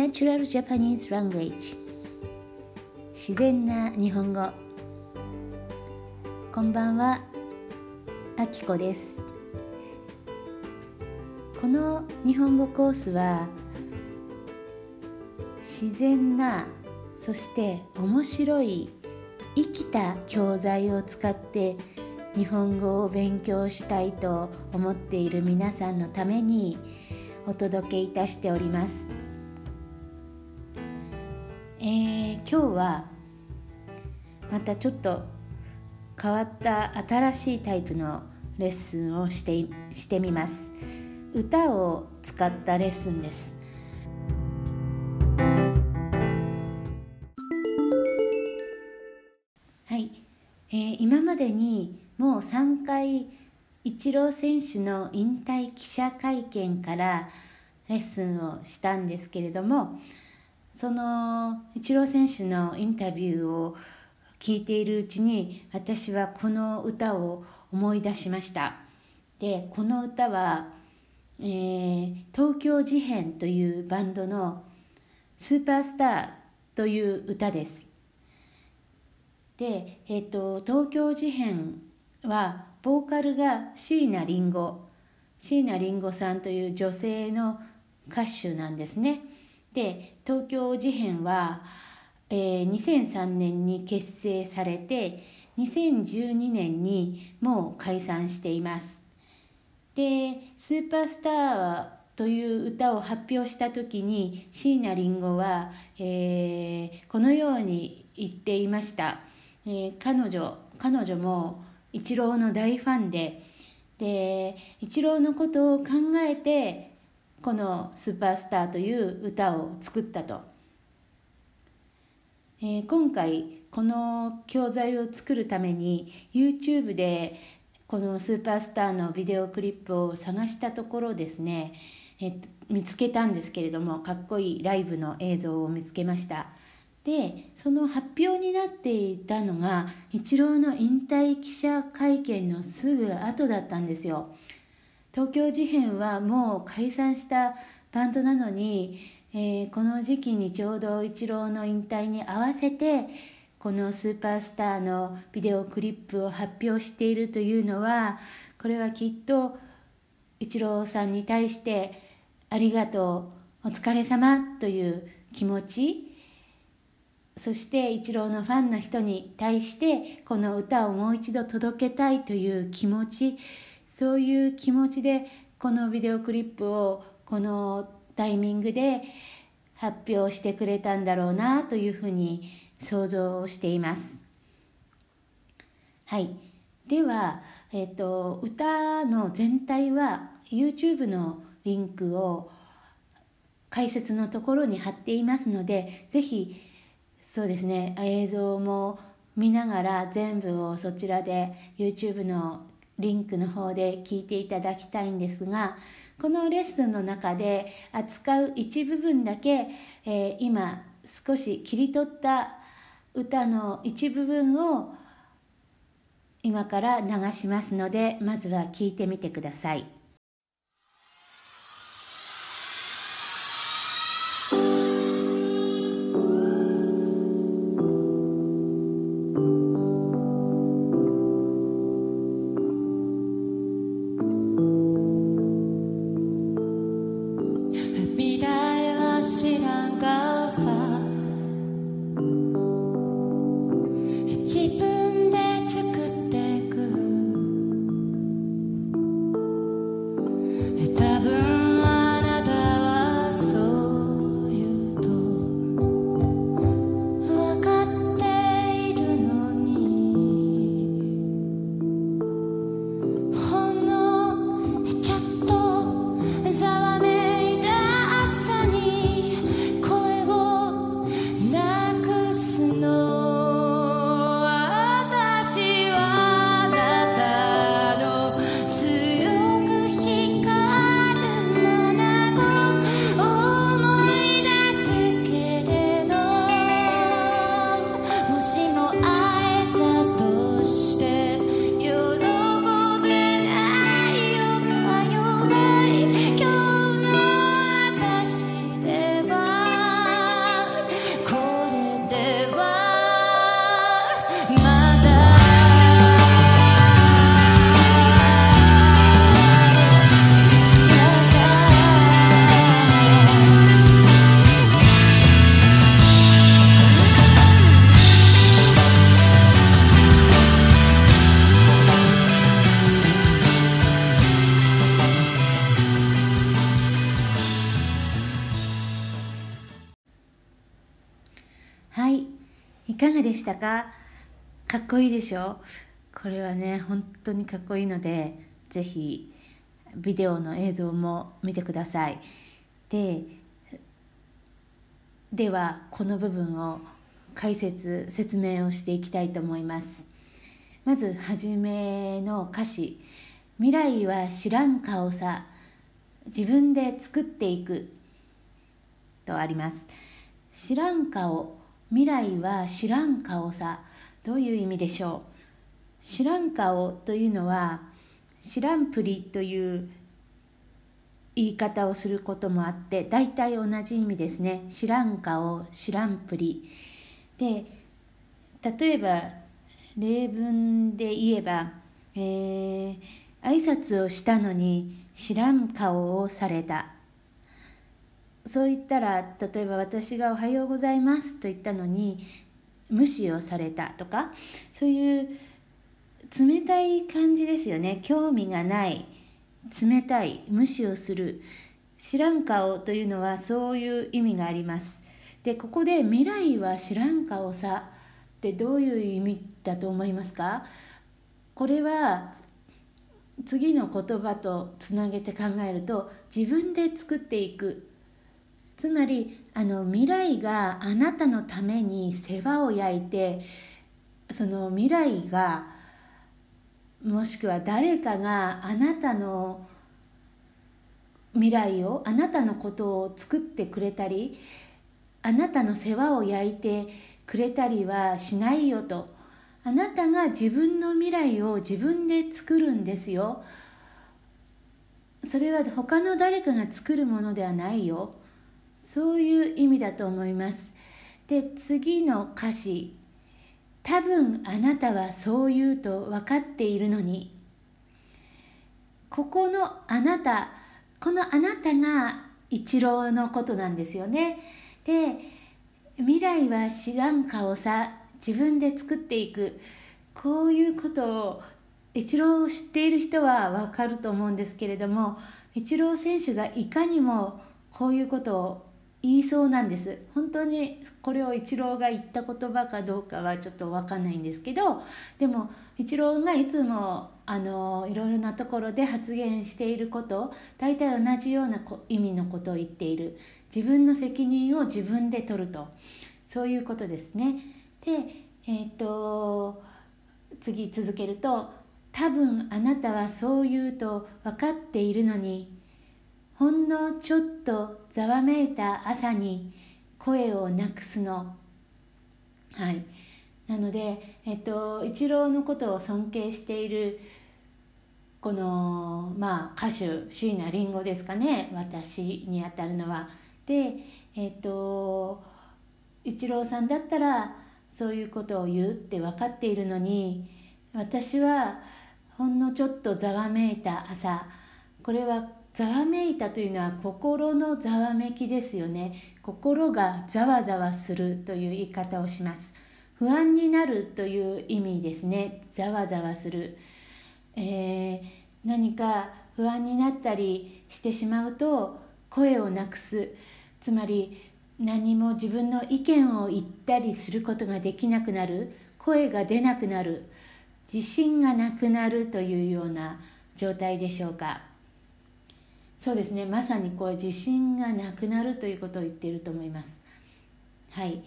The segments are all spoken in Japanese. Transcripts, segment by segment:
Natural Japanese Language 自然な日本語。こんばんはあきこです。この日本語コースは自然なそして面白い生きた教材を使って日本語を勉強したいと思っている皆さんのためにお届けいたしております。えー、今日はまたちょっと変わった新しいタイプのレッスンをしてしてみます。歌を使ったレッスンです。はい、えー、今までにもう3回イチロー選手の引退記者会見からレッスンをしたんですけれどもそのイチロー選手のインタビューを聞いているうちに私はこの歌を思い出しました。でこの歌は、えー、東京事変というバンドの「スーパースター」という歌です。で、えーと東京事変はボーカルが椎名林檎。椎名林檎さんという女性の歌手なんですね。で東京事変は、えー、2003年に結成されて2012年にもう解散しています。で「スーパースター」という歌を発表した時に椎名林檎は、えー、このように言っていました、えー、彼女彼女もイチローの大ファンででイチローのことを考えてこの「スーパースター」という歌を作ったと、えー、今回この教材を作るために YouTube でこのスーパースターのビデオクリップを探したところですね、え見つけたんですけれどもかっこいいライブの映像を見つけました。でその発表になっていたのがイチローの引退記者会見のすぐ後だったんですよ。東京事変はもう解散したバンドなのに、えー、この時期にちょうどイチローの引退に合わせてこのスーパースターのビデオクリップを発表しているというのはこれはきっとイチローさんに対してありがとうお疲れ様という気持ちそしてイチローのファンの人に対してこの歌をもう一度届けたいという気持ち。そういう気持ちでこのビデオクリップをこのタイミングで発表してくれたんだろうなというふうに想像しています。はい、では、えーと、歌の全体は YouTube のリンクを解説のところに貼っていますのでぜひそうですね映像も見ながら全部をそちらで YouTube のリンクの方で聞いていただきたいんですがこのレッスンの中で扱う一部分だけ、えー、今少し切り取った歌の一部分を今から流しますのでまずは聞いてみてください。したか？かっこいいでしょ？これはね本当にかっこいいのでぜひビデオの映像も見てください。でではこの部分を解説説明をしていきたいと思います。まず初めの歌詞「未来は知らん顔さ。自分で作っていく」とあります。知らん顔。未来は知らん顔さ。どういう意味でしょう？知らん顔というのは知らんぷりという言い方をすることもあって大体同じ意味ですね。知らん顔知らんぷり。で例えば例文で言えば、えー、挨拶をしたのに知らん顔をされた。そう言ったら例えば私が「おはようございます」と言ったのに無視をされたとかそういう冷たい感じですよね。興味がない冷たい無視をする知らん顔というのはそういう意味があります。でここで未来は知らん顔さってどういう意味だと思いますか？これは次の言葉とつなげて考えると自分で作っていくつまりあの未来があなたのために世話を焼いてその未来がもしくは誰かがあなたの未来をあなたのことを作ってくれたりあなたの世話を焼いてくれたりはしないよと。あなたが自分の未来を自分で作るんですよ。それは他の誰かが作るものではないよ。そういう意味だと思います。で次の歌詞。多分あなたはそう言うと分かっているのに。ここのあなたこのあなたが一郎のことなんですよね。で未来は知らん顔さ自分で作っていく。こういうことを一郎を知っている人は分かると思うんですけれども一郎選手がいかにもこういうことを言いそうなんです。本当にこれをイチローが言った言葉かどうかはちょっと分かんないんですけどでもイチローがいつもあのいろいろなところで発言していること大体同じような意味のことを言っている。自分の責任を自分で取ると。そういうことですね。で、えっ、と次続けると多分あなたはそう言うと分かっているのにほんのちょっとざわめいた朝に声をなくすの。はい。なのでえっとイチローのことを尊敬しているこのまあ歌手椎名林檎ですかね。私にあたるのは。でえっとイチローさんだったらそういうことを言うって分かっているのに私はほんのちょっとざわめいた朝これはざわめいたというのは心のざわめきですよね。心がざわざわするという言い方をします。不安になるという意味ですね。ざわざわする、えー、何か不安になったりしてしまうと声をなくす。つまり何も自分の意見を言ったりすることができなくなる。声が出なくなる。自信がなくなるというような状態でしょうか。そうですね。まさにこう自信がなくなるということを言っていると思います。はい。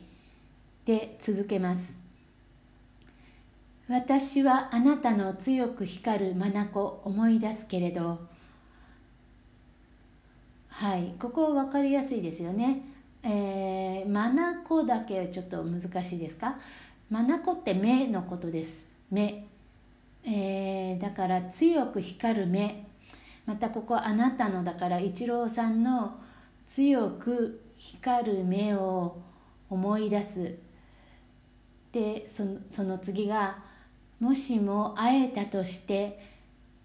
で続けます。私はあなたの強く光る眼思い出すけれど。はい。ここ分かりやすいですよね。えー、眼だけちょっと難しいですか？眼って目のことです。目、えー、だから強く光る目。またここあなたのだから一郎さんの強く光る目を思い出す。でその次が「もしも会えたとして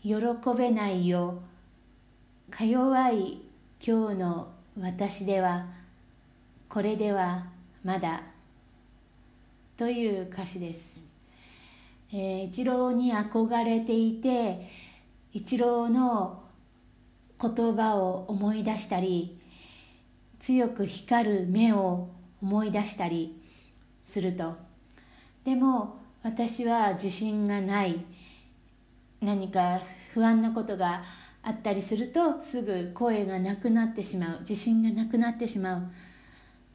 喜べないよ。か弱い今日の私ではこれではまだ」という歌詞です。えー、一郎に憧れていて一郎の言葉を思い出したり強く光る目を思い出したりすると。でも私は自信がない。何か不安なことがあったりするとすぐ声がなくなってしまう。自信がなくなってしまう。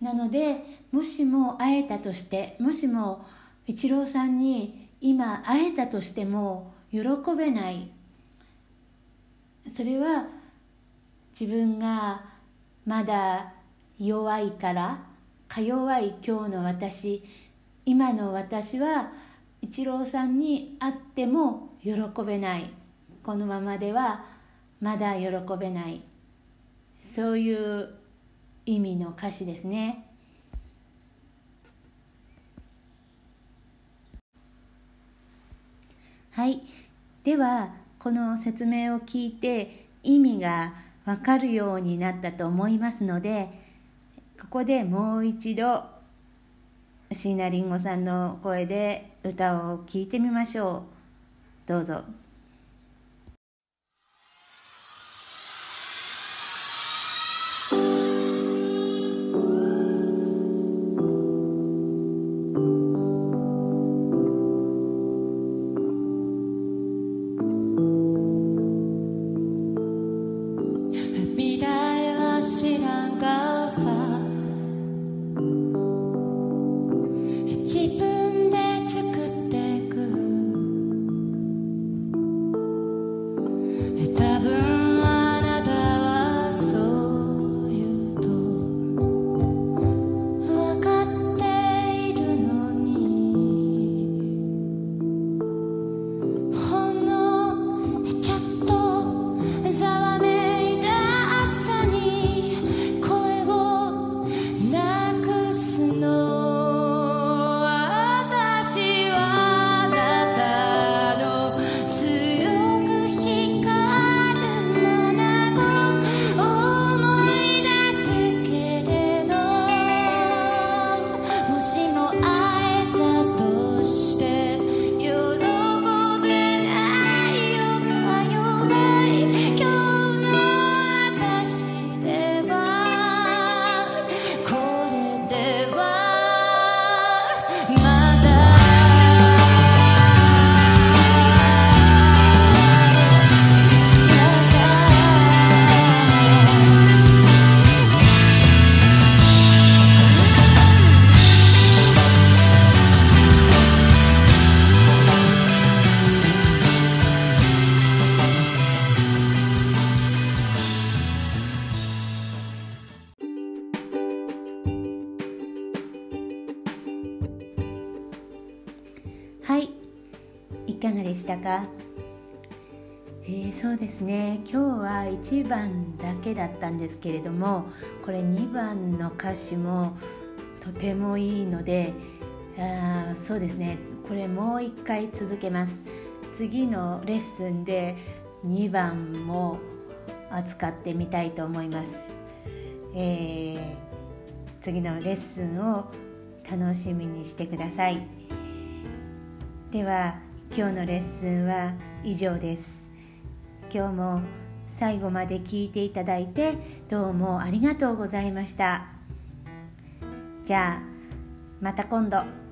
なのでもしも会えたとしてもしも一郎さんに今会えたとしても喜べない。それは自分がまだ弱いからか弱い今日の私今の私は一郎さんに会っても喜べない。このままではまだ喜べない。そういう意味の歌詞ですね。はい。ではこの説明を聞いて意味がわかるようになったと思いますのでここでもう一度椎名林檎さんの声で歌を聴いてみましょうどうぞ。はかがでしたか？えー、そうですね。今日は1番だけだったんですけれどもこれ2番の歌詞もとてもいいのであそうですね。これもう1回続けます。次のレッスンで2番も扱ってみたいと思います、えー、次のレッスンを楽しみにしてください。では今日のレッスンは以上です。今日も最後まで聞いていただいてどうもありがとうございました。じゃあまた今度。